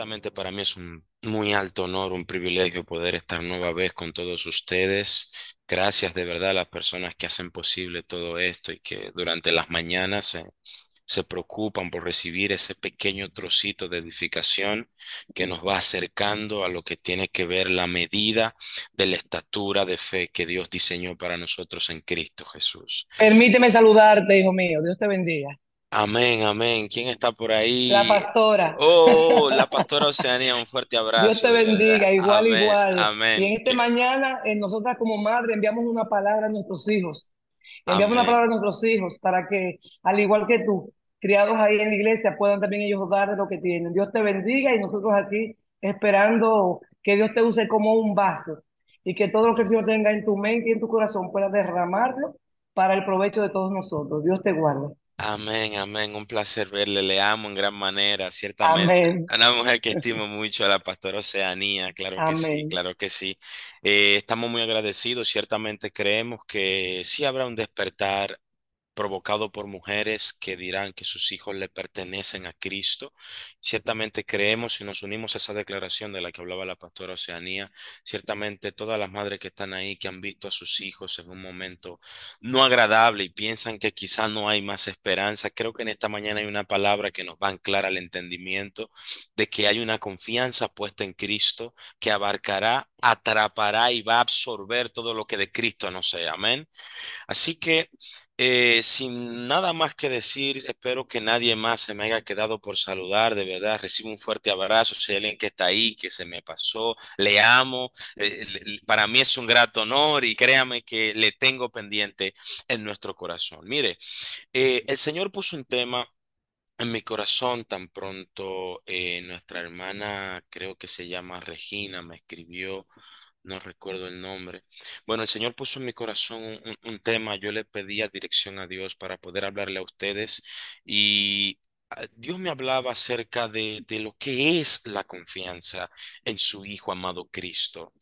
Ciertamente para mí es un muy alto honor, un privilegio poder estar nueva vez con todos ustedes. Gracias de verdad a las personas que hacen posible todo esto y que durante las mañanas se, se preocupan por recibir ese pequeño trocito de edificación que nos va acercando a lo que tiene que ver la medida de la estatura de fe que Dios diseñó para nosotros en Cristo Jesús. Permíteme saludarte, hijo mío. Dios te bendiga. Amén, amén. ¿Quién está por La ahí? pastora. Oh, la pastora Oceanía, un fuerte Dios te abrazo, de verdad. bendiga, igual, Amén, igual. Y en amén, que- mañana, eh, nosotras como madre enviamos una palabra a nuestros hijos. Enviamos una amén, palabra a nuestros hijos para que, al igual que tú, criados ahí en la iglesia, puedan también ellos dar de lo que tienen. Dios te bendiga y nosotros aquí esperando que Dios te use como un vaso y que todo lo que el Señor tenga en tu mente y en tu corazón pueda derramarlo para el provecho de todos nosotros. Dios te guarde. Amén, amén. Un placer verle, le amo en gran manera, ciertamente. Amén. Una mujer que estimo mucho, a la pastora Oceanía, claro que sí, Amén. claro que sí. Eh, estamos muy agradecidos, ciertamente creemos que sí habrá un despertar provocado por mujeres que dirán que sus hijos le pertenecen a Cristo. Ciertamente creemos y nos unimos a esa declaración de la que hablaba la pastora Oceanía. Ciertamente todas las madres que están ahí, que han visto a sus hijos en un momento no agradable y piensan que quizá no hay más esperanza, creo que en esta mañana hay una palabra que nos va a anclar al entendimiento de que hay una confianza puesta en Cristo que abarcará, atrapará y va a absorber todo lo que de Cristo no sea. Amén. Así que, eh, sin nada más que decir, espero que nadie más se me haya quedado por saludar. De verdad, recibo un fuerte abrazo. Si alguien que está ahí, que se me pasó, le amo. eh, para mí es un grato honor y créame que le tengo pendiente en nuestro corazón. Mire, eh, el Señor puso un tema. En mi corazón, tan pronto nuestra hermana, creo que se llama Regina, me escribió no recuerdo el nombre. Bueno, el Señor puso en mi corazón un, tema. Yo le pedía dirección a Dios para poder hablarle a ustedes y ah, Dios me hablaba acerca de, de lo que es la confianza en su Hijo amado Cristo.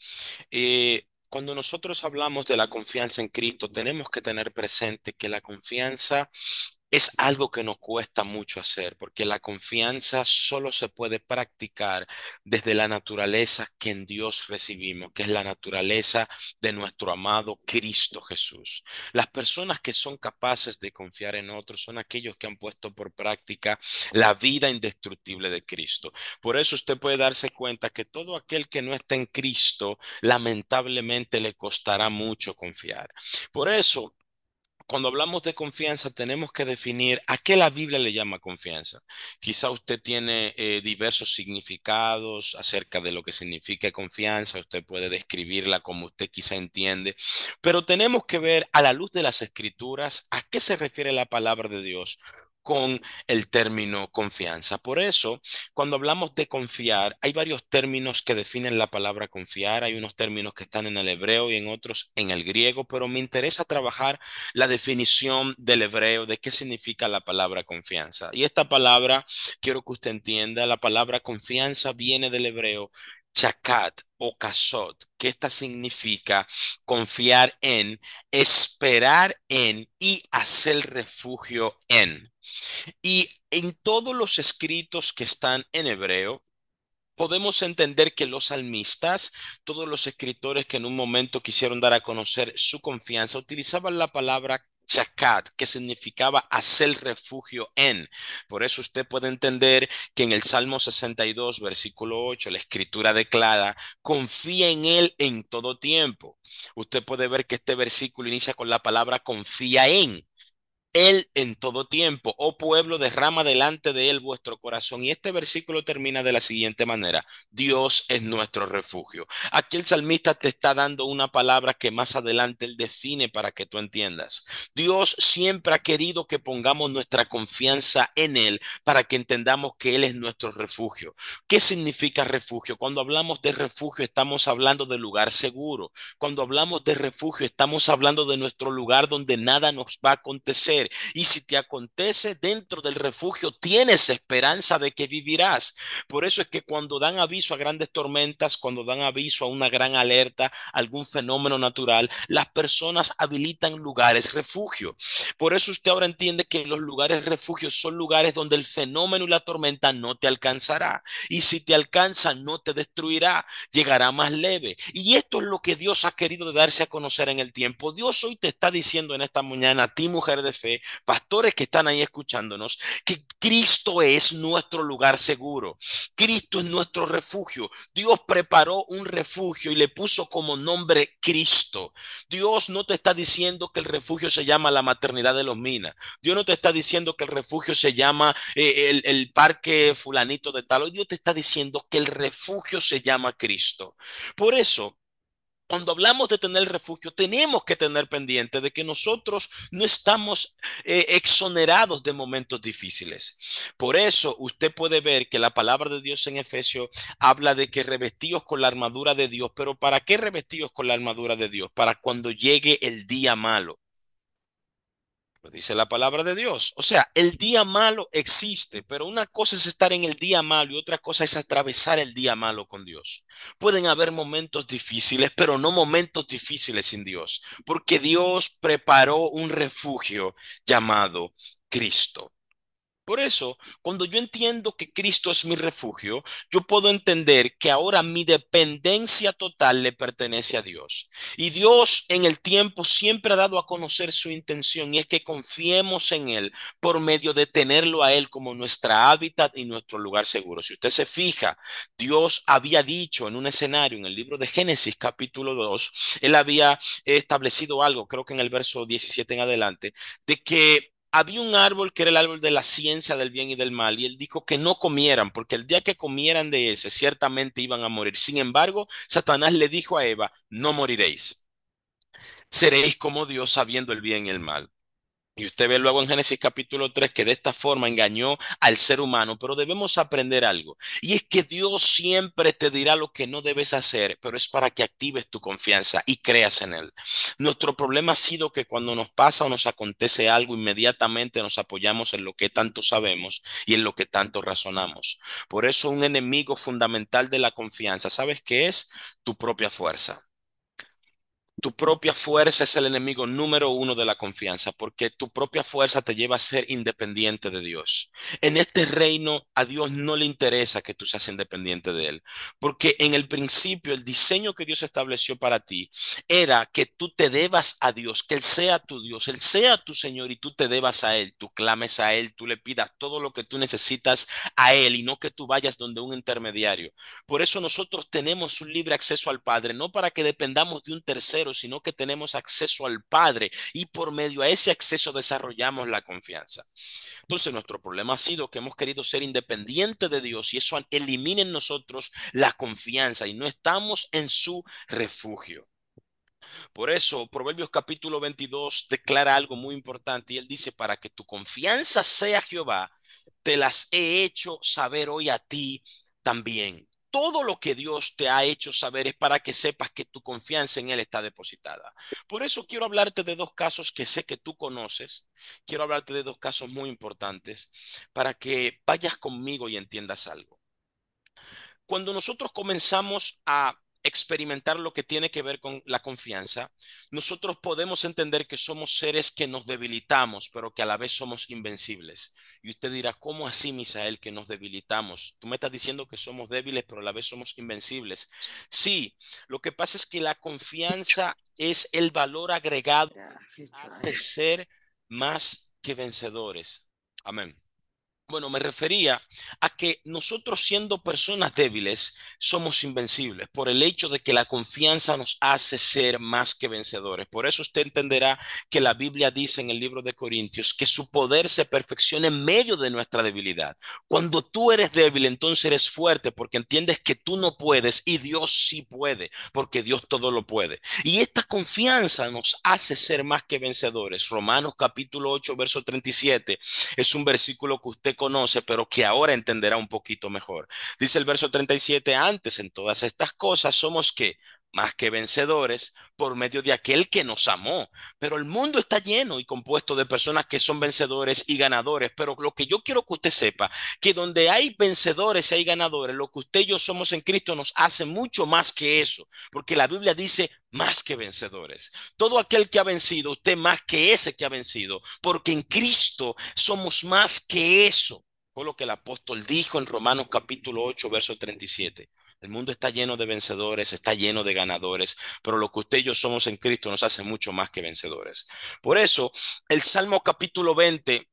Eh, cuando nosotros hablamos de la confianza en Cristo, tenemos que tener presente que la confianza es algo que nos cuesta mucho hacer, porque la confianza solo se puede practicar desde la naturaleza que en Dios recibimos, que es la naturaleza de nuestro amado Cristo Jesús. Las personas que son capaces de confiar en otros son aquellos que han puesto por práctica la vida indestructible de Cristo. Por eso usted puede darse cuenta que todo aquel que no está en Cristo, lamentablemente le costará mucho confiar. Por eso, cuando hablamos de confianza, tenemos que definir a qué la Biblia le llama confianza. Quizá usted tiene eh, diversos significados acerca de lo que significa confianza, usted puede describirla como usted quizá entiende, pero tenemos que ver a la luz de las escrituras a qué se refiere la palabra de Dios con el término confianza. Por eso, cuando hablamos de confiar, hay varios términos que definen la palabra confiar, hay unos términos que están en el hebreo y en otros en el griego, pero me interesa trabajar la definición del hebreo de qué significa la palabra confianza. Y esta palabra, quiero que usted entienda, la palabra confianza viene del hebreo chakat o kasot, que esta significa confiar en, esperar en y hacer refugio en. Y en todos los escritos que están en hebreo, Podemos entender que los salmistas, todos los escritores que en un momento quisieron dar a conocer su confianza, utilizaban la palabra chakat, que significaba hacer refugio en. Por eso usted puede entender que en el Salmo 62, versículo 8, la escritura declara, confía en Él en todo tiempo. Usted puede ver que este versículo inicia con la palabra confía en. Él en todo tiempo, oh pueblo, derrama delante de él vuestro corazón. Y este versículo termina de la siguiente manera, Dios es nuestro refugio. Aquí el salmista te está dando una palabra que más adelante él define para que tú entiendas. Dios siempre ha querido que pongamos nuestra confianza en él para que entendamos que él es nuestro refugio. ¿Qué significa refugio? Cuando hablamos de refugio estamos hablando de lugar seguro. Cuando hablamos de refugio estamos hablando de nuestro lugar donde nada nos va a acontecer Y si te acontece dentro del refugio, tienes esperanza de que vivirás. Por eso es que cuando dan aviso a grandes tormentas, cuando dan aviso a una gran alerta, algún fenómeno natural, las personas habilitan lugares refugio. Por eso usted ahora entiende que los lugares refugio son lugares donde el fenómeno y la tormenta no te alcanzará. Y si te alcanza, no te destruirá, llegará más leve. Y esto es lo que Dios ha querido darse a conocer en el tiempo. Dios hoy te está diciendo en esta mañana, a ti mujer de fe, pastores que están ahí escuchándonos, que Cristo es nuestro lugar seguro. Cristo es nuestro refugio. Dios preparó un refugio y le puso como nombre Cristo. Dios no te está diciendo que el refugio se llama la maternidad de los Minas. Dios no te está diciendo que el refugio se llama eh, el, el parque fulanito de tal. Dios te está diciendo que el refugio se llama Cristo. Por eso, cuando hablamos de tener refugio, tenemos que tener pendiente de que nosotros no estamos eh, exonerados de momentos difíciles. Por eso usted puede ver que la palabra de Dios en Efesios habla de que revestidos con la armadura de Dios, pero ¿para qué revestidos con la armadura de Dios? Para cuando llegue el día malo. Lo dice la palabra de Dios. O sea, el día malo existe, pero una cosa es estar en el día malo y otra cosa es atravesar el día malo con Dios. Pueden haber momentos difíciles, pero no momentos difíciles sin Dios, porque Dios preparó un refugio llamado Cristo. Por eso, cuando yo entiendo que Cristo es mi refugio, yo puedo entender que ahora mi dependencia total le pertenece a Dios. Y Dios en el tiempo siempre ha dado a conocer su intención y es que confiemos en Él por medio de tenerlo a Él como nuestra hábitat y nuestro lugar seguro. Si usted se fija, Dios había dicho en un escenario en el libro de Génesis capítulo 2, Él había establecido algo, creo que en el verso 17 en adelante, de que había un árbol que era el árbol de la ciencia del bien y del mal, y él dijo que no comieran, porque el día que comieran de ese, ciertamente iban a morir. Sin embargo, Satanás le dijo a Eva, no moriréis. Seréis como Dios sabiendo el bien y el mal. Y usted ve luego en Génesis capítulo 3 que de esta forma engañó al ser humano, pero debemos aprender algo. Y es que Dios siempre te dirá lo que no debes hacer, pero es para que actives tu confianza y creas en Él. Nuestro problema ha sido que cuando nos pasa o nos acontece algo, inmediatamente nos apoyamos en lo que tanto sabemos y en lo que tanto razonamos. Por eso un enemigo fundamental de la confianza, ¿sabes qué es? Tu propia fuerza. Tu propia fuerza es el enemigo número uno de la confianza, porque tu propia fuerza te lleva a ser independiente de Dios. En este reino a Dios no le interesa que tú seas independiente de Él, porque en el principio el diseño que Dios estableció para ti era que tú te debas a Dios, que Él sea tu Dios, Él sea tu Señor y tú te debas a Él, tú clames a Él, tú le pidas todo lo que tú necesitas a Él y no que tú vayas donde un intermediario. Por eso nosotros tenemos un libre acceso al Padre, no para que dependamos de un tercero, sino que tenemos acceso al Padre y por medio a ese acceso desarrollamos la confianza. Entonces nuestro problema ha sido que hemos querido ser independientes de Dios y eso elimina en nosotros la confianza y no estamos en su refugio. Por eso, Proverbios capítulo 22 declara algo muy importante y él dice, para que tu confianza sea Jehová, te las he hecho saber hoy a ti también todo lo que Dios te ha hecho saber es para que sepas que tu confianza en Él está depositada. Por eso quiero hablarte de dos casos que sé que tú conoces. Quiero hablarte de dos casos muy importantes para que vayas conmigo y entiendas algo. Cuando nosotros comenzamos a experimentar lo que tiene que ver con la confianza, nosotros podemos entender que somos seres que nos debilitamos, pero que a la vez somos invencibles. Y usted dirá, ¿cómo así, Misael, que nos debilitamos? Tú me estás diciendo que somos débiles, pero a la vez somos invencibles. Sí, lo que pasa es que la confianza es el valor agregado de ser más que vencedores. Amén. Bueno, me refería a que nosotros siendo personas débiles somos invencibles por el hecho de que la confianza nos hace ser más que vencedores. Por eso usted entenderá que la Biblia dice en el libro de Corintios que su poder se perfecciona en medio de nuestra debilidad. Cuando tú eres débil, entonces eres fuerte porque entiendes que tú no puedes y Dios sí puede, porque Dios todo lo puede. Y esta confianza nos hace ser más que vencedores. Romanos capítulo 8, verso 37 es un versículo que usted conoce, pero que ahora entenderá un poquito mejor. Dice el verso 37, antes en todas estas cosas somos que más que vencedores por medio de aquel que nos amó. Pero el mundo está lleno y compuesto de personas que son vencedores y ganadores. Pero lo que yo quiero que usted sepa, que donde hay vencedores y hay ganadores, lo que usted y yo somos en Cristo nos hace mucho más que eso. Porque la Biblia dice más que vencedores. Todo aquel que ha vencido, usted más que ese que ha vencido. Porque en Cristo somos más que eso. Fue lo que el apóstol dijo en Romanos capítulo 8, verso 37. El mundo está lleno de vencedores, está lleno de ganadores, pero lo que usted y yo somos en Cristo nos hace mucho más que vencedores. Por eso, el Salmo capítulo 20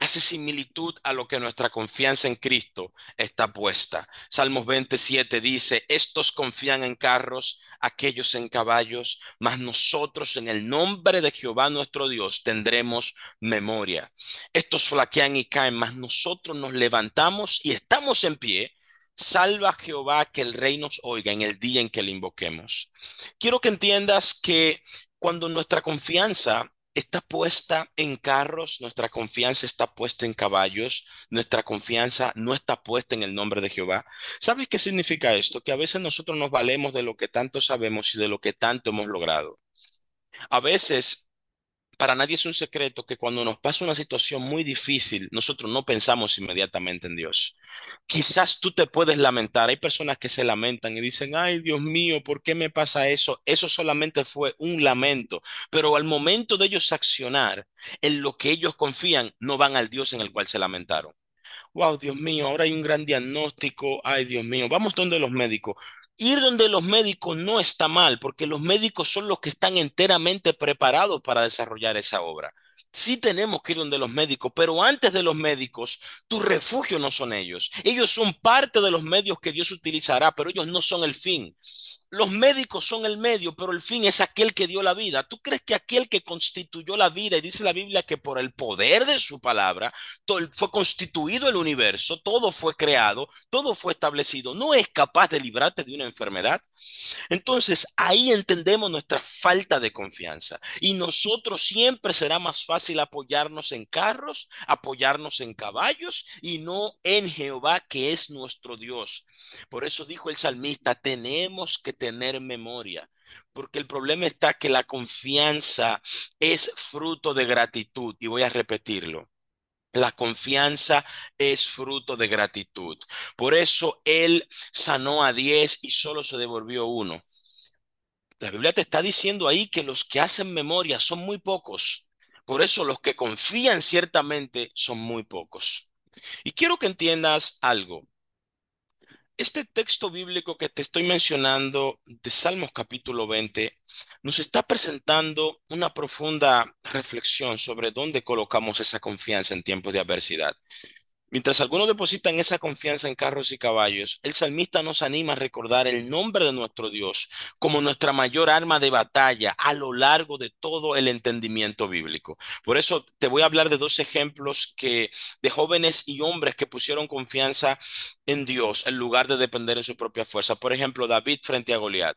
hace similitud a lo que nuestra confianza en Cristo está puesta. Salmos 27 dice, estos confían en carros, aquellos en caballos, mas nosotros en el nombre de Jehová nuestro Dios tendremos memoria. Estos flaquean y caen, mas nosotros nos levantamos y estamos en pie Salva Jehová que el rey nos oiga en el día en que le invoquemos. Quiero que entiendas que cuando nuestra confianza está puesta en carros, nuestra confianza está puesta en caballos, nuestra confianza no está puesta en el nombre de Jehová. ¿Sabes qué significa esto? Que a veces nosotros nos valemos de lo que tanto sabemos y de lo que tanto hemos logrado. A veces para nadie es un secreto que cuando nos pasa una situación muy difícil, nosotros no pensamos inmediatamente en Dios. Quizás tú te puedes lamentar. Hay personas que se lamentan y dicen, ay Dios mío, ¿por qué me pasa eso? Eso solamente fue un lamento. Pero al momento de ellos accionar en lo que ellos confían, no van al Dios en el cual se lamentaron. Wow, Dios mío, ahora hay un gran diagnóstico. Ay, Dios mío, vamos donde los médicos. Ir donde los médicos no está mal, porque los médicos son los que están enteramente preparados para desarrollar esa obra. Sí tenemos que ir donde los médicos, pero antes de los médicos, tu refugio no son ellos. Ellos son parte de los medios que Dios utilizará, pero ellos no son el fin. Los médicos son el medio, pero el fin es aquel que dio la vida. ¿Tú crees que aquel que constituyó la vida, y dice la Biblia que por el poder de su palabra fue constituido el universo, todo fue creado, todo fue establecido, no es capaz de librarte de una enfermedad? Entonces ahí entendemos nuestra falta de confianza. Y nosotros siempre será más fácil apoyarnos en carros, apoyarnos en caballos y no en Jehová, que es nuestro Dios. Por eso dijo el salmista, tenemos que tener memoria, porque el problema está que la confianza es fruto de gratitud, y voy a repetirlo. La confianza es fruto de gratitud. Por eso él sanó a diez y solo se devolvió uno. La Biblia te está diciendo ahí que los que hacen memoria son muy pocos. Por eso los que confían ciertamente son muy pocos. Y quiero que entiendas algo. Este texto bíblico que te estoy mencionando de Salmos capítulo 20 nos está presentando una profunda reflexión sobre dónde colocamos esa confianza en tiempos de adversidad. Mientras algunos depositan esa confianza en carros y caballos, el salmista nos anima a recordar el nombre de nuestro Dios como nuestra mayor arma de batalla a lo largo de todo el entendimiento bíblico. Por eso te voy a hablar de dos ejemplos que de jóvenes y hombres que pusieron confianza en Dios en lugar de depender en su propia fuerza. Por ejemplo, David frente a Goliat.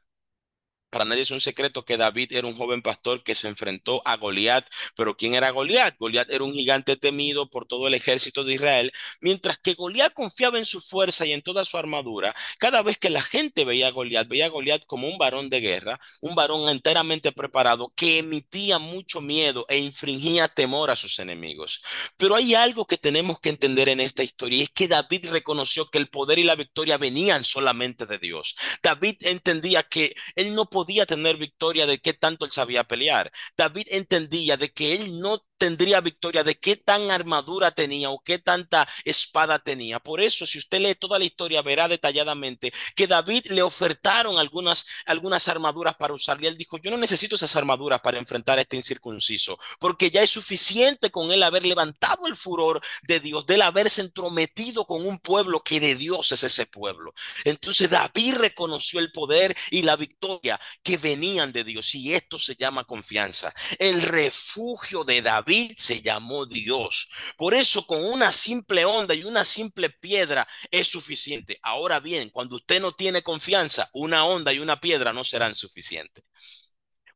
Para nadie es un secreto que David era un joven pastor que se enfrentó a Goliat, pero ¿quién era Goliat? Goliat era un gigante temido por todo el ejército de Israel, mientras que Goliat confiaba en su fuerza y en toda su armadura. Cada vez que la gente veía a Goliat, veía a Goliat como un varón de guerra, un varón enteramente preparado que emitía mucho miedo e infringía temor a sus enemigos. Pero hay algo que tenemos que entender en esta historia y es que David reconoció que el poder y la victoria venían solamente de Dios. David entendía que él no podía tener victoria de qué tanto él sabía pelear. David entendía de que él no tendría victoria de qué tan armadura tenía o qué tanta espada tenía. Por eso, si usted lee toda la historia, verá detalladamente que David le ofertaron algunas, algunas armaduras para usar. Y él dijo, yo no necesito esas armaduras para enfrentar a este incircunciso, porque ya es suficiente con él haber levantado el furor de Dios, de él haberse entrometido con un pueblo que de Dios es ese pueblo. Entonces David reconoció el poder y la victoria que venían de Dios y esto se llama confianza. El refugio de David David se llamó Dios. Por eso con una simple onda y una simple piedra es suficiente. Ahora bien, cuando usted no tiene confianza, una onda y una piedra no serán suficientes.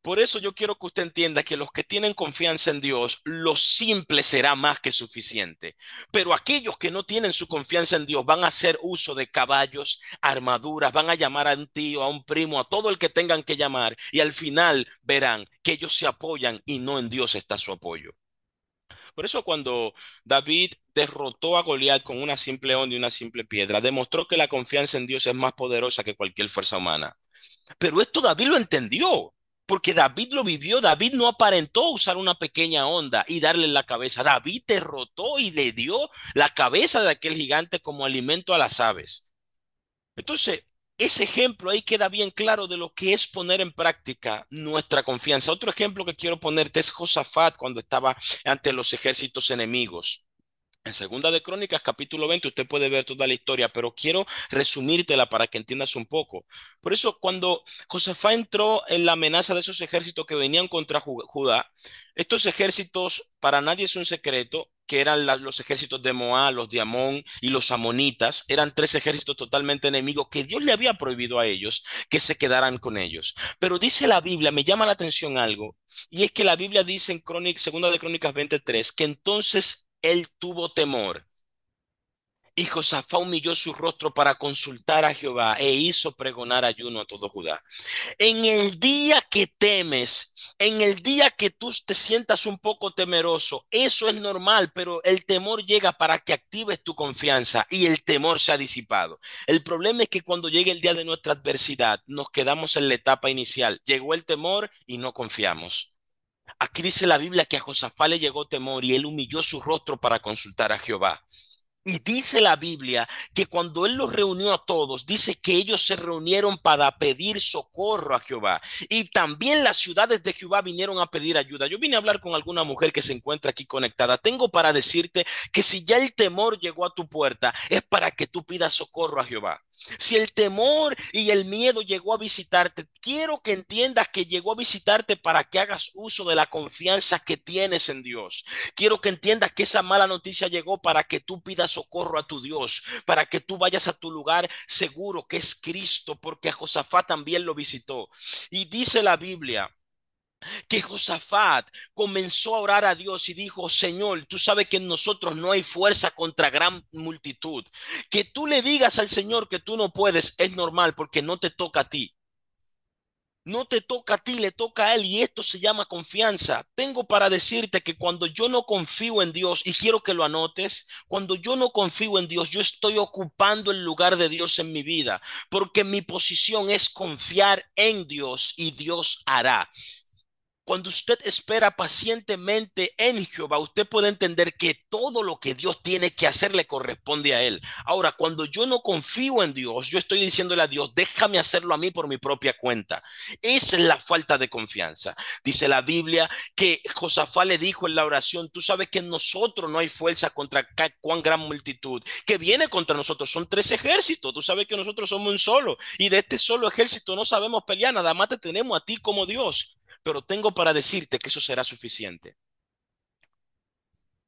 Por eso yo quiero que usted entienda que los que tienen confianza en Dios, lo simple será más que suficiente. Pero aquellos que no tienen su confianza en Dios van a hacer uso de caballos, armaduras, van a llamar a un tío, a un primo, a todo el que tengan que llamar y al final verán que ellos se apoyan y no en Dios está su apoyo. Por eso cuando David derrotó a Goliat con una simple onda y una simple piedra, demostró que la confianza en Dios es más poderosa que cualquier fuerza humana. Pero esto David lo entendió, porque David lo vivió. David no aparentó usar una pequeña onda y darle la cabeza. David derrotó y le dio la cabeza de aquel gigante como alimento a las aves. Entonces, ese ejemplo ahí queda bien claro de lo que es poner en práctica nuestra confianza. Otro ejemplo que quiero ponerte es Josafat cuando estaba ante los ejércitos enemigos. En Segunda de Crónicas, capítulo 20, usted puede ver toda la historia, pero quiero resumírtela para que entiendas un poco. Por eso, cuando Josafat entró en la amenaza de esos ejércitos que venían contra Judá, estos ejércitos, para nadie es un secreto, que eran los ejércitos de Moab, los de Amón y los amonitas, eran tres ejércitos totalmente enemigos que Dios le había prohibido a ellos que se quedaran con ellos. Pero dice la Biblia, me llama la atención algo, y es que la Biblia dice en Crónicas, Segunda de Crónicas 23, que entonces él tuvo temor. Y Josafá humilló su rostro para consultar a Jehová e hizo pregonar ayuno a todo Judá. En el día que temes, en el día que tú te sientas un poco temeroso, eso es normal, pero el temor llega para que actives tu confianza y el temor se ha disipado. El problema es que cuando llegue el día de nuestra adversidad, nos quedamos en la etapa inicial. Llegó el temor y no confiamos. Aquí dice la Biblia que a Josafá le llegó temor y él humilló su rostro para consultar a Jehová. Y dice la Biblia que cuando él los reunió a todos, dice que ellos se reunieron para pedir socorro a Jehová. Y también las ciudades de Jehová vinieron a pedir ayuda. Yo vine a hablar con alguna mujer que se encuentra aquí conectada. Tengo para decirte que si ya el temor llegó a tu puerta, es para que tú pidas socorro a Jehová. Si el temor y el miedo llegó a visitarte, quiero que entiendas que llegó a visitarte para que hagas uso de la confianza que tienes en Dios. Quiero que entiendas que esa mala noticia llegó para que tú pidas socorro a tu Dios, para que tú vayas a tu lugar seguro que es Cristo, porque Josafat también lo visitó. Y dice la Biblia que Josafat comenzó a orar a Dios y dijo, Señor, tú sabes que en nosotros no hay fuerza contra gran multitud. Que tú le digas al Señor que tú no puedes es normal porque no te toca a ti. No te toca a ti, le toca a Él y esto se llama confianza. Tengo para decirte que cuando yo no confío en Dios, y quiero que lo anotes, cuando yo no confío en Dios, yo estoy ocupando el lugar de Dios en mi vida, porque mi posición es confiar en Dios y Dios hará. Cuando usted espera pacientemente en Jehová, usted puede entender que todo lo que Dios tiene que hacer le corresponde a Él. Ahora, cuando yo no confío en Dios, yo estoy diciéndole a Dios, déjame hacerlo a mí por mi propia cuenta. Esa es la falta de confianza. Dice la Biblia que Josafá le dijo en la oración, tú sabes que en nosotros no hay fuerza contra cuán gran multitud que viene contra nosotros. Son tres ejércitos. Tú sabes que nosotros somos un solo y de este solo ejército no sabemos pelear. Nada más te tenemos a ti como Dios pero tengo para decirte que eso será suficiente.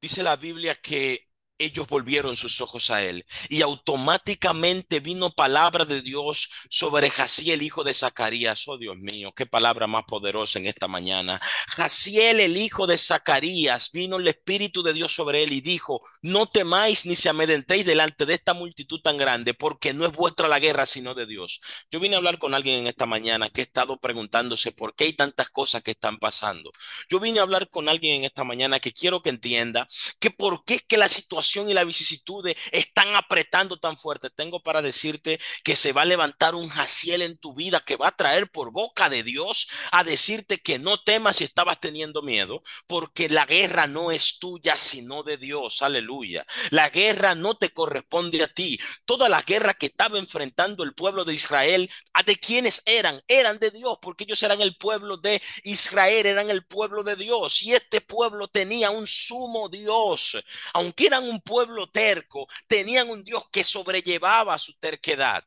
Dice la Biblia que ellos volvieron sus ojos a él y automáticamente vino palabra de Dios sobre Jaciel, hijo de Zacarías. Oh Dios mío, qué palabra más poderosa en esta mañana. Jaciel, el hijo de Zacarías, vino el Espíritu de Dios sobre él y dijo, no temáis ni se amedrentéis delante de esta multitud tan grande, porque no es vuestra la guerra, sino de Dios. Yo vine a hablar con alguien en esta mañana que ha estado preguntándose por qué hay tantas cosas que están pasando. Yo vine a hablar con alguien en esta mañana que quiero que entienda que por qué es que la situación y la vicisitudes están apretando tan fuerte, tengo para decirte que se va a levantar un jaciel en tu vida que va a traer por boca de Dios a decirte que no temas si estabas teniendo miedo, porque la guerra no es tuya, sino de Dios. Aleluya. La guerra no te corresponde a ti. Toda la guerra que estaba enfrentando el pueblo de Israel, ¿de quiénes eran? Eran de Dios, porque ellos eran el pueblo de Israel, eran el pueblo de Dios. Y este pueblo tenía un sumo Dios, aunque eran un pueblo terco, tenían un Dios que sobrellevaba su terquedad.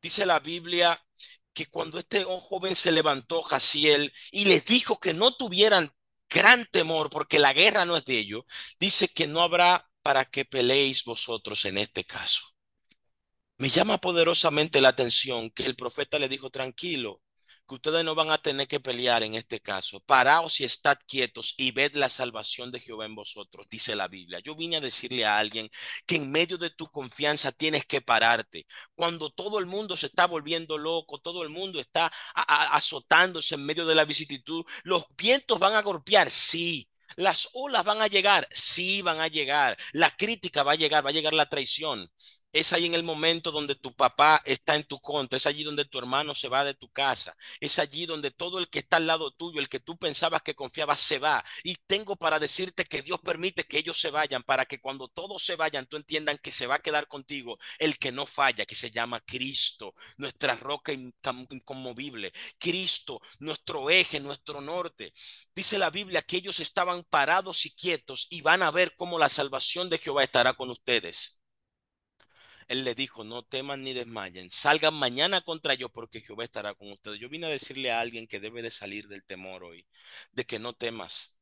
Dice la Biblia que cuando este joven se levantó, Jaciel, y les dijo que no tuvieran gran temor, porque la guerra no es de ellos, dice que no habrá para que peleéis vosotros en este caso. Me llama poderosamente la atención que el profeta le dijo, tranquilo, que ustedes no van a tener que pelear en este caso. Paraos y estad quietos y ved la salvación de Jehová en vosotros, dice la Biblia. Yo vine a decirle a alguien que en medio de tu confianza tienes que pararte. Cuando todo el mundo se está volviendo loco, todo el mundo está azotándose en medio de la vicisitud, los vientos van a golpear, sí. Las olas van a llegar, sí van a llegar. La crítica va a llegar, va a llegar la traición. Es ahí en el momento donde tu papá está en tu contra, es allí donde tu hermano se va de tu casa, es allí donde todo el que está al lado tuyo, el que tú pensabas que confiabas, se va. Y tengo para decirte que Dios permite que ellos se vayan para que cuando todos se vayan, tú entiendan que se va a quedar contigo el que no falla, que se llama Cristo, nuestra roca inconmovible, Cristo, nuestro eje, nuestro norte. Dice la Biblia que ellos estaban parados y quietos y van a ver cómo la salvación de Jehová estará con ustedes. Él le dijo, no teman ni desmayen, salgan mañana contra yo porque Jehová estará con ustedes. Yo vine a decirle a alguien que debe de salir del temor hoy, de que no temas,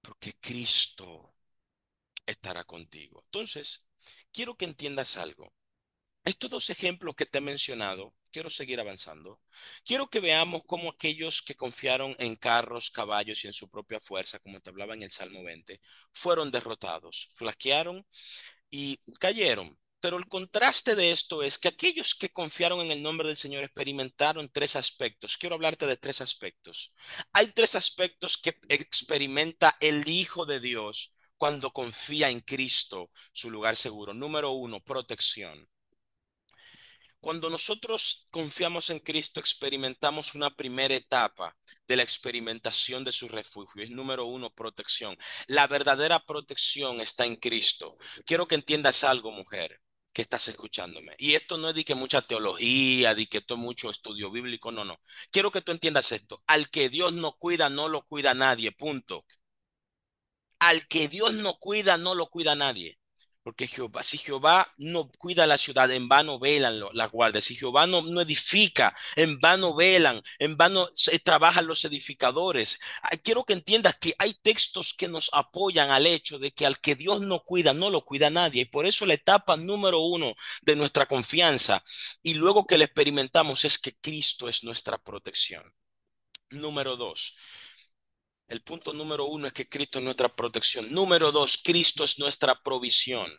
porque Cristo estará contigo. Entonces, quiero que entiendas algo. Estos dos ejemplos que te he mencionado, quiero seguir avanzando. Quiero que veamos cómo aquellos que confiaron en carros, caballos y en su propia fuerza, como te hablaba en el Salmo 20, fueron derrotados, flaquearon y cayeron. Pero el contraste de esto es que aquellos que confiaron en el nombre del Señor experimentaron tres aspectos. Quiero hablarte de tres aspectos. Hay tres aspectos que experimenta el Hijo de Dios cuando confía en Cristo, su lugar seguro. Número uno, protección. Cuando nosotros confiamos en Cristo, experimentamos una primera etapa de la experimentación de su refugio. Es número uno, protección. La verdadera protección está en Cristo. Quiero que entiendas algo, mujer que estás escuchándome. Y esto no es de que mucha teología, de que esto es mucho estudio bíblico, no, no. Quiero que tú entiendas esto. Al que Dios no cuida, no lo cuida nadie, punto. Al que Dios no cuida, no lo cuida nadie. Porque Jehová, si Jehová no cuida la ciudad, en vano velan las guardias. Si Jehová no, no edifica, en vano velan, en vano trabajan los edificadores. Quiero que entiendas que hay textos que nos apoyan al hecho de que al que Dios no cuida, no lo cuida nadie. Y por eso la etapa número uno de nuestra confianza y luego que la experimentamos es que Cristo es nuestra protección. Número dos, el punto número uno es que Cristo es nuestra protección. Número dos, Cristo es nuestra provisión.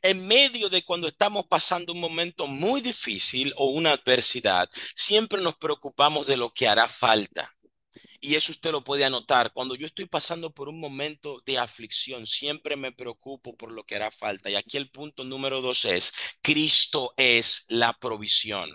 En medio de cuando estamos pasando un momento muy difícil o una adversidad, siempre nos preocupamos de lo que hará falta. Y eso usted lo puede anotar. Cuando yo estoy pasando por un momento de aflicción, siempre me preocupo por lo que hará falta. Y aquí el punto número dos es, Cristo es la provisión.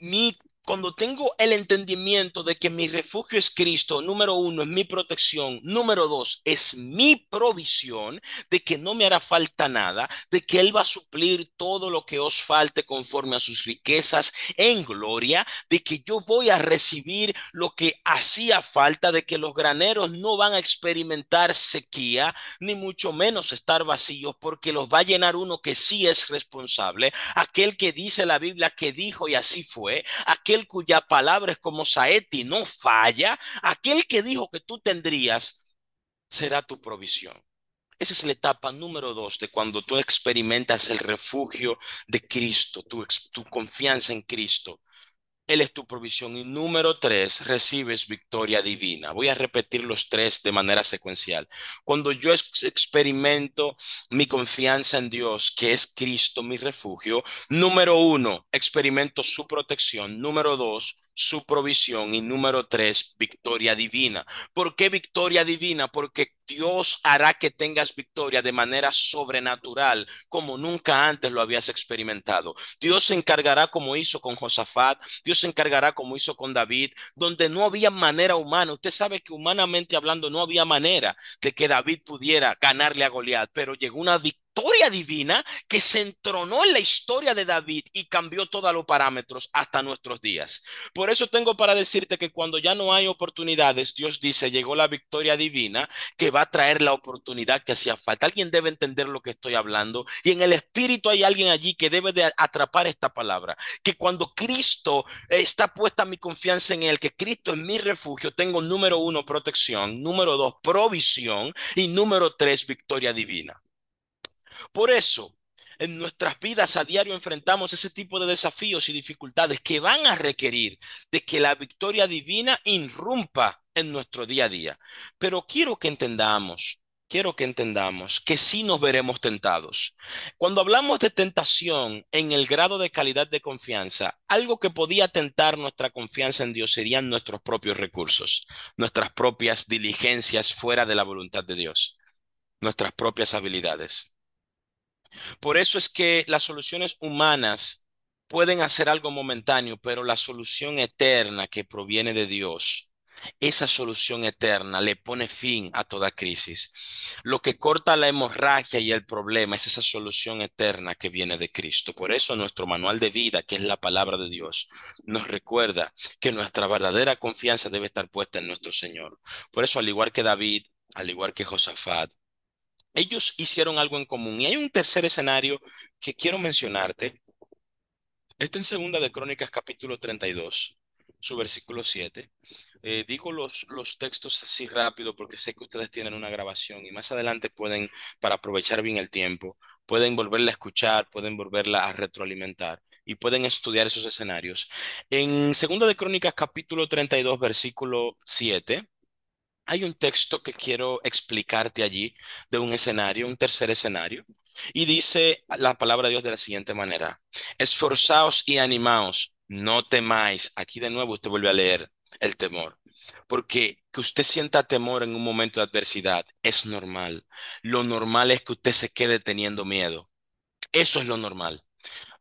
Mi cuando tengo el entendimiento de que mi refugio es Cristo, número uno, es mi protección, número dos, es mi provisión, de que no me hará falta nada, de que Él va a suplir todo lo que os falte conforme a sus riquezas en gloria, de que yo voy a recibir lo que hacía falta, de que los graneros no van a experimentar sequía, ni mucho menos estar vacíos, porque los va a llenar uno que sí es responsable, aquel que dice la Biblia que dijo y así fue, aquel cuya palabra es como saeti, no falla, aquel que dijo que tú tendrías, será tu provisión. Esa es la etapa número dos de cuando tú experimentas el refugio de Cristo, tu, tu confianza en Cristo. Él es tu provisión. Y número tres, recibes victoria divina. Voy a repetir los tres de manera secuencial. Cuando yo experimento mi confianza en Dios, que es Cristo mi refugio, número uno, experimento su protección. Número dos, su provisión. Y número tres, victoria divina. ¿Por qué victoria divina? Porque Dios hará que tengas victoria de manera sobrenatural, como nunca antes lo habías experimentado. Dios se encargará como hizo con Josafat, Dios se encargará como hizo con David, donde no había manera humana. Usted sabe que humanamente hablando no había manera de que David pudiera ganarle a Goliat, pero llegó una victoria historia divina que se entronó en la historia de David y cambió todos los parámetros hasta nuestros días. Por eso tengo para decirte que cuando ya no hay oportunidades, Dios dice, llegó la victoria divina que va a traer la oportunidad que hacía falta. Alguien debe entender lo que estoy hablando y en el espíritu hay alguien allí que debe de atrapar esta palabra, que cuando Cristo está puesta mi confianza en él, que Cristo es mi refugio, tengo número uno protección, número dos provisión y número tres victoria divina. Por eso, En nuestras vidas a diario enfrentamos ese tipo de desafíos y dificultades que van a requerir de que la victoria divina irrumpa en nuestro día a día. Pero quiero que entendamos quiero que entendamos que sí nos veremos tentados. Cuando hablamos de tentación en el grado de calidad de confianza, algo que podía tentar nuestra confianza en Dios serían nuestros propios recursos, nuestras propias diligencias fuera de la voluntad de Dios, nuestras propias habilidades. Por eso es que las soluciones humanas pueden hacer algo momentáneo, pero la solución eterna que proviene de Dios esa solución eterna le pone fin a toda crisis. Lo que corta la hemorragia y el problema es esa solución eterna que viene de Cristo. Por eso nuestro manual de vida, que es la palabra de Dios, nos recuerda que nuestra verdadera confianza debe estar puesta en nuestro Señor. Por eso, al igual que David, al igual que Josafat, ellos hicieron algo en común. Y hay un tercer escenario que quiero mencionarte. Está en Segunda de Crónicas capítulo 32 su versículo 7. Eh, digo los, los textos así rápido porque sé que ustedes tienen una grabación y más adelante pueden, para aprovechar bien el tiempo, pueden volverla a escuchar, pueden volverla a retroalimentar y pueden estudiar esos escenarios. En Segunda de Crónicas capítulo 32 versículo 7 hay un texto que quiero explicarte allí de un escenario, un tercer escenario, y dice la palabra de Dios de la siguiente manera, esforzaos y animaos, no temáis. Aquí de nuevo usted vuelve a leer el temor. Porque que usted sienta temor en un momento de adversidad es normal. Lo normal es que usted se quede teniendo miedo. Eso es lo normal.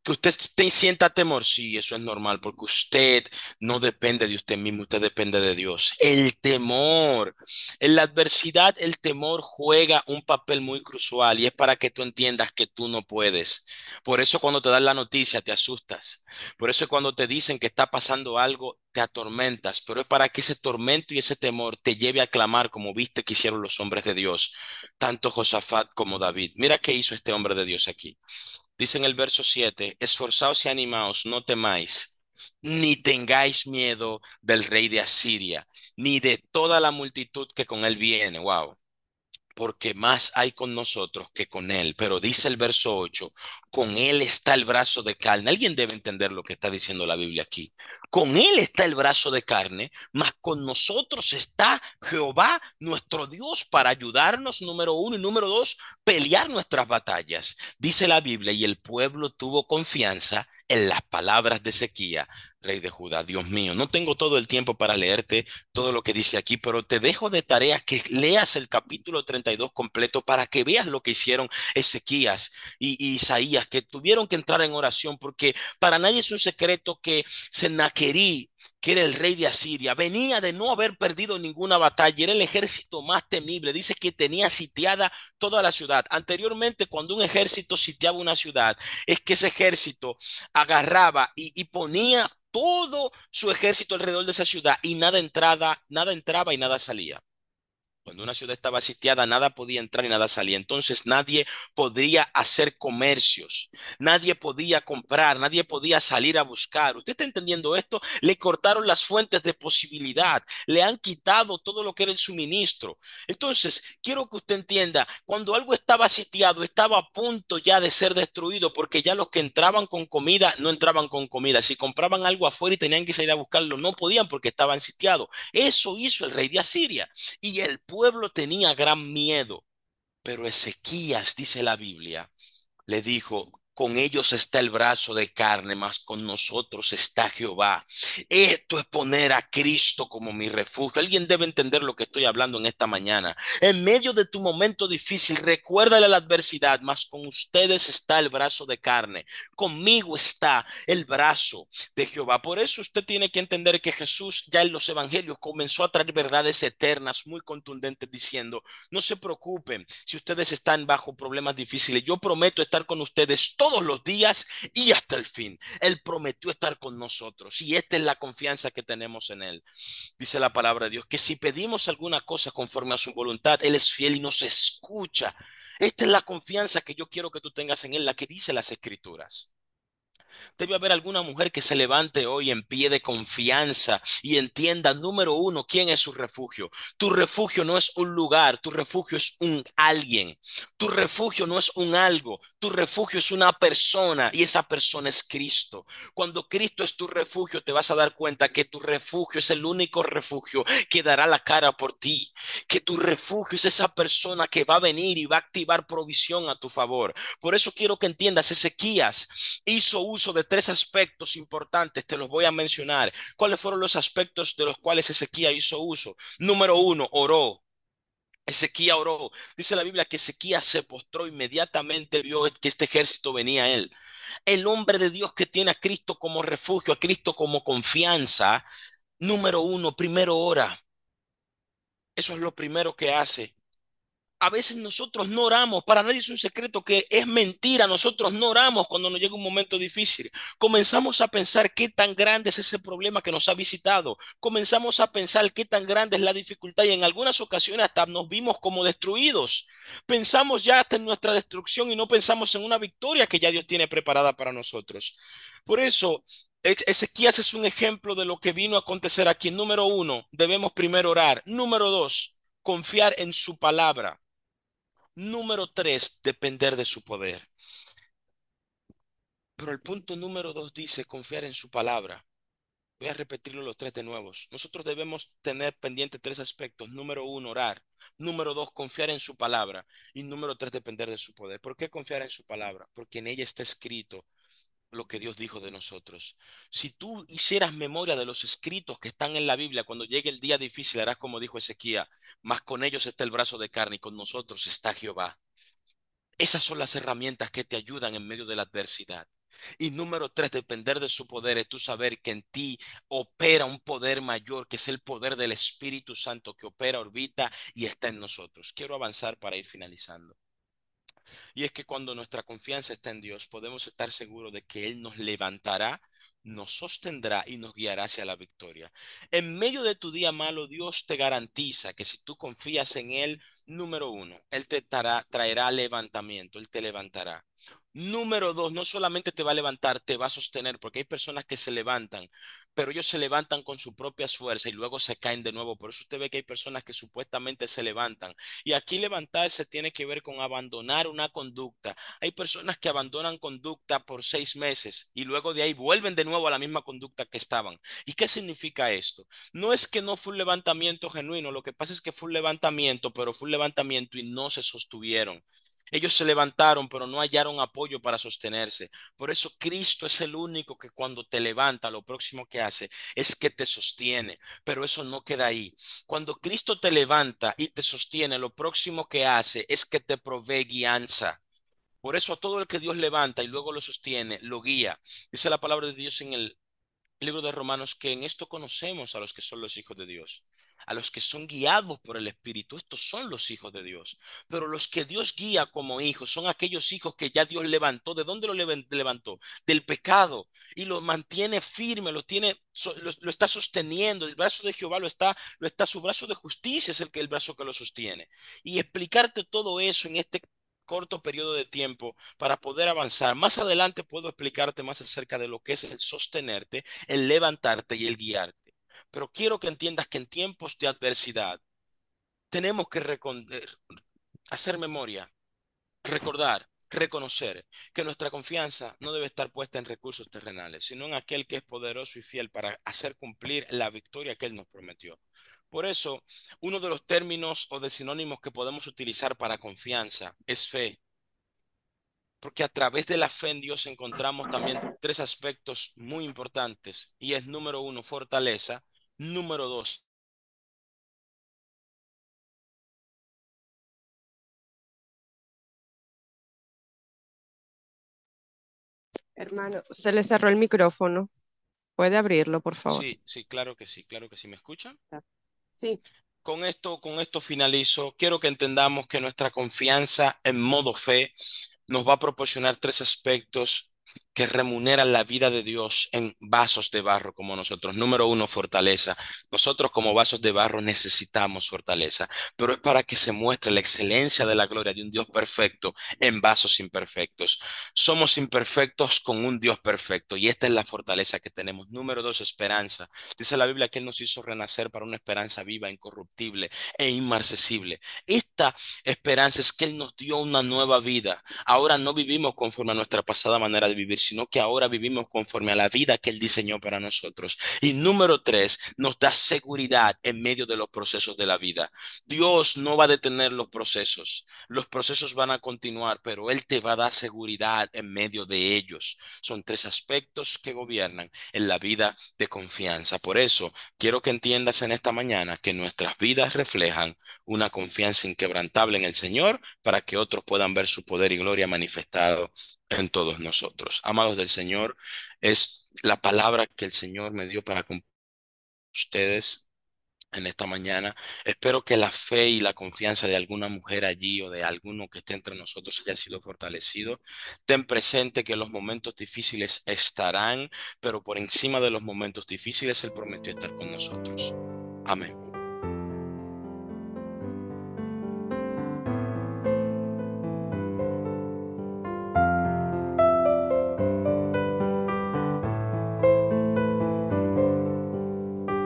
Que usted sienta temor, sí, eso es normal, porque usted no depende de usted mismo, usted depende de Dios. El temor, en la adversidad, el temor juega un papel muy crucial y es para que tú entiendas que tú no puedes. Por eso cuando te dan la noticia te asustas. Por eso cuando te dicen que está pasando algo, te atormentas. Pero es para que ese tormento y ese temor te lleve a clamar como viste que hicieron los hombres de Dios, tanto Josafat como David. Mira qué hizo este hombre de Dios aquí. Dice en el verso 7, esforzaos y animaos, no temáis, ni tengáis miedo del rey de Asiria, ni de toda la multitud que con él viene. Wow porque más hay con nosotros que con Él. Pero dice el verso 8, con Él está el brazo de carne. Alguien debe entender lo que está diciendo la Biblia aquí. Con Él está el brazo de carne, más con nosotros está Jehová, nuestro Dios, para ayudarnos, número uno, y número dos, pelear nuestras batallas. Dice la Biblia, y el pueblo tuvo confianza en las palabras de Ezequiel, rey de Judá. Dios mío, no tengo todo el tiempo para leerte todo lo que dice aquí, pero te dejo de tarea que leas el capítulo 32 completo para que veas lo que hicieron Ezequías y, Isaías, que tuvieron que entrar en oración, porque para nadie es un secreto que Sennaquerí que era el rey de Asiria, venía de no haber perdido ninguna batalla, era el ejército más temible, dice que tenía sitiada toda la ciudad. Anteriormente, cuando un ejército sitiaba una ciudad, es que ese ejército agarraba y, ponía todo su ejército alrededor de esa ciudad y nada entrada, nada entraba y nada salía. Cuando una ciudad estaba sitiada, nada podía entrar y nada salía. Entonces nadie podría hacer comercios, nadie podía comprar, nadie podía salir a buscar. ¿Usted está entendiendo esto? Le cortaron las fuentes de posibilidad, le han quitado todo lo que era el suministro. Entonces, quiero que usted entienda, cuando algo estaba sitiado, estaba a punto ya de ser destruido, porque ya los que entraban con comida no entraban con comida. Si compraban algo afuera y tenían que salir a buscarlo, no podían porque estaban sitiados. Eso hizo el rey de Asiria. Y el tenía gran miedo, pero Ezequías, dice la Biblia, le dijo, con ellos está el brazo de carne, mas con nosotros está Jehová. Esto es poner a Cristo como mi refugio. Alguien debe entender lo que estoy hablando en esta mañana. En medio de tu momento difícil, recuérdale la adversidad, mas con ustedes está el brazo de carne. Conmigo está el brazo de Jehová. Por eso usted tiene que entender que Jesús ya en los evangelios comenzó a traer verdades eternas muy contundentes diciendo, no se preocupen si ustedes están bajo problemas difíciles. Yo prometo estar con ustedes los días y hasta el fin. Él prometió estar con nosotros y esta es la confianza que tenemos en Él. Dice la palabra de Dios, que si pedimos alguna cosa conforme a su voluntad, Él es fiel y nos escucha. Esta es la confianza que yo quiero que tú tengas en Él, la que dice las escrituras. Debe haber alguna mujer que se levante hoy en pie de confianza y entienda, número uno, quién es su refugio. Tu refugio no es un lugar, tu refugio es un alguien. Tu refugio no es un algo, tu refugio es una persona y esa persona es Cristo. Cuando Cristo es tu refugio, te vas a dar cuenta que tu refugio es el único refugio que dará la cara por ti, que tu refugio es esa persona que va a venir y va a activar provisión a tu favor. Por eso quiero que entiendas, Ezequías hizo uso de tres aspectos importantes, te los voy a mencionar. ¿Cuáles fueron los aspectos de los cuales Ezequías hizo uso? Número uno, oró. Ezequías oró. Dice la Biblia que Ezequías se postró inmediatamente, vio que este ejército venía a él. El hombre de Dios que tiene a Cristo como refugio, a Cristo como confianza, número uno, primero ora. Eso es lo primero que hace a veces nosotros no oramos, para nadie es un secreto que es mentira, nosotros no oramos cuando nos llega un momento difícil. Comenzamos a pensar qué tan grande es ese problema que nos ha visitado, comenzamos a pensar qué tan grande es la dificultad y en algunas ocasiones hasta nos vimos como destruidos. Pensamos ya hasta en nuestra destrucción y no pensamos en una victoria que ya Dios tiene preparada para nosotros. Por eso, Ezequías es un ejemplo de lo que vino a acontecer aquí. Número uno, debemos primero orar. Número dos, confiar en su palabra. Número tres, depender de su poder. Pero el punto número dos dice confiar en su palabra. Voy a repetirlo los tres de nuevos. Nosotros debemos tener pendiente tres aspectos. Número uno, orar. Número dos, confiar en su palabra. Y número tres, depender de su poder. ¿Por qué confiar en su palabra? Porque en ella está escrito lo que Dios dijo de nosotros. Si tú hicieras memoria de los escritos que están en la Biblia, cuando llegue el día difícil harás como dijo Ezequiel, mas con ellos está el brazo de carne y con nosotros está Jehová. Esas son las herramientas que te ayudan en medio de la adversidad. Y número tres, depender de su poder es tú saber que en ti opera un poder mayor, que es el poder del Espíritu Santo que opera, orbita y está en nosotros. Quiero avanzar para ir finalizando. Y es que cuando nuestra confianza está en Dios, podemos estar seguros de que Él nos levantará, nos sostendrá y nos guiará hacia la victoria. En medio de tu día malo, Dios te garantiza que si tú confías en Él, número uno, Él te traerá levantamiento, Él te levantará. Número dos, no solamente te va a levantar, te va a sostener, porque hay personas que se levantan, pero ellos se levantan con su propia fuerza y luego se caen de nuevo. Por eso usted ve que hay personas que supuestamente se levantan. Y aquí levantarse tiene que ver con abandonar una conducta. Hay personas que abandonan conducta por seis meses y luego de ahí vuelven de nuevo a la misma conducta que estaban. ¿Y qué significa esto? No es que no fue un levantamiento genuino, lo que pasa es que fue un levantamiento, pero fue un levantamiento y no se sostuvieron. Ellos se levantaron, pero no hallaron apoyo para sostenerse. Por eso Cristo es el único que cuando te levanta, lo próximo que hace es que te sostiene. Pero eso no queda ahí. Cuando Cristo te levanta y te sostiene, lo próximo que hace es que te provee guianza. Por eso a todo el que Dios levanta y luego lo sostiene, lo guía. Dice la palabra de Dios en el libro de Romanos que en esto conocemos a los que son los hijos de Dios a los que son guiados por el Espíritu. Estos son los hijos de Dios. Pero los que Dios guía como hijos son aquellos hijos que ya Dios levantó. ¿De dónde lo levantó? Del pecado. Y lo mantiene firme, lo tiene, lo, está sosteniendo. El brazo de Jehová lo está, lo está, su brazo de justicia es el que el brazo que lo sostiene. Y explicarte todo eso en este corto periodo de tiempo para poder avanzar. Más adelante puedo explicarte más acerca de lo que es el sostenerte, el levantarte y el guiarte. Pero quiero que entiendas que en tiempos de adversidad tenemos que eh, hacer memoria, recordar, reconocer que nuestra confianza no debe estar puesta en recursos terrenales, sino en aquel que es poderoso y fiel para hacer cumplir la victoria que Él nos prometió. Por eso, uno de los términos o de sinónimos que podemos utilizar para confianza es fe. Porque a través de la fe en Dios encontramos también tres aspectos muy importantes y es número uno, fortaleza, Número dos. Hermano, se le cerró el micrófono. ¿Puede abrirlo, por favor? Sí, sí, claro que sí, claro que sí. ¿Me escuchan? Con esto, con esto finalizo. Quiero que entendamos que nuestra confianza en modo fe nos va a proporcionar tres aspectos que remuneran la vida de Dios en vasos de barro como nosotros. Número uno, fortaleza. Nosotros como vasos de barro necesitamos fortaleza, pero es para que se muestre la excelencia de la gloria de un Dios perfecto en vasos imperfectos. Somos imperfectos con un Dios perfecto y esta es la fortaleza que tenemos. Número dos, esperanza. Dice la Biblia que Él nos hizo renacer para una esperanza viva, incorruptible e inmarcesible. Esta esperanza es que Él nos dio una nueva vida. Ahora no vivimos conforme a nuestra pasada manera de vivir, sino que ahora vivimos conforme a la vida que Él diseñó para nosotros. Y número tres, nos da seguridad en medio de los procesos de la vida. Dios no va a detener los procesos. Los procesos van a continuar, pero Él te va a dar seguridad en medio de ellos. Son tres aspectos que gobiernan en la vida de confianza. Por eso, quiero que entiendas en esta mañana que nuestras vidas reflejan una confianza inquebrantable en el Señor para que otros puedan ver su poder y gloria manifestado en todos nosotros. Amados del Señor, es la palabra que el Señor me dio para ustedes en esta mañana. Espero que la fe y la confianza de alguna mujer allí o de alguno que esté entre nosotros haya sido fortalecido. Ten presente que los momentos difíciles estarán, pero por encima de los momentos difíciles Él prometió estar con nosotros. Amén.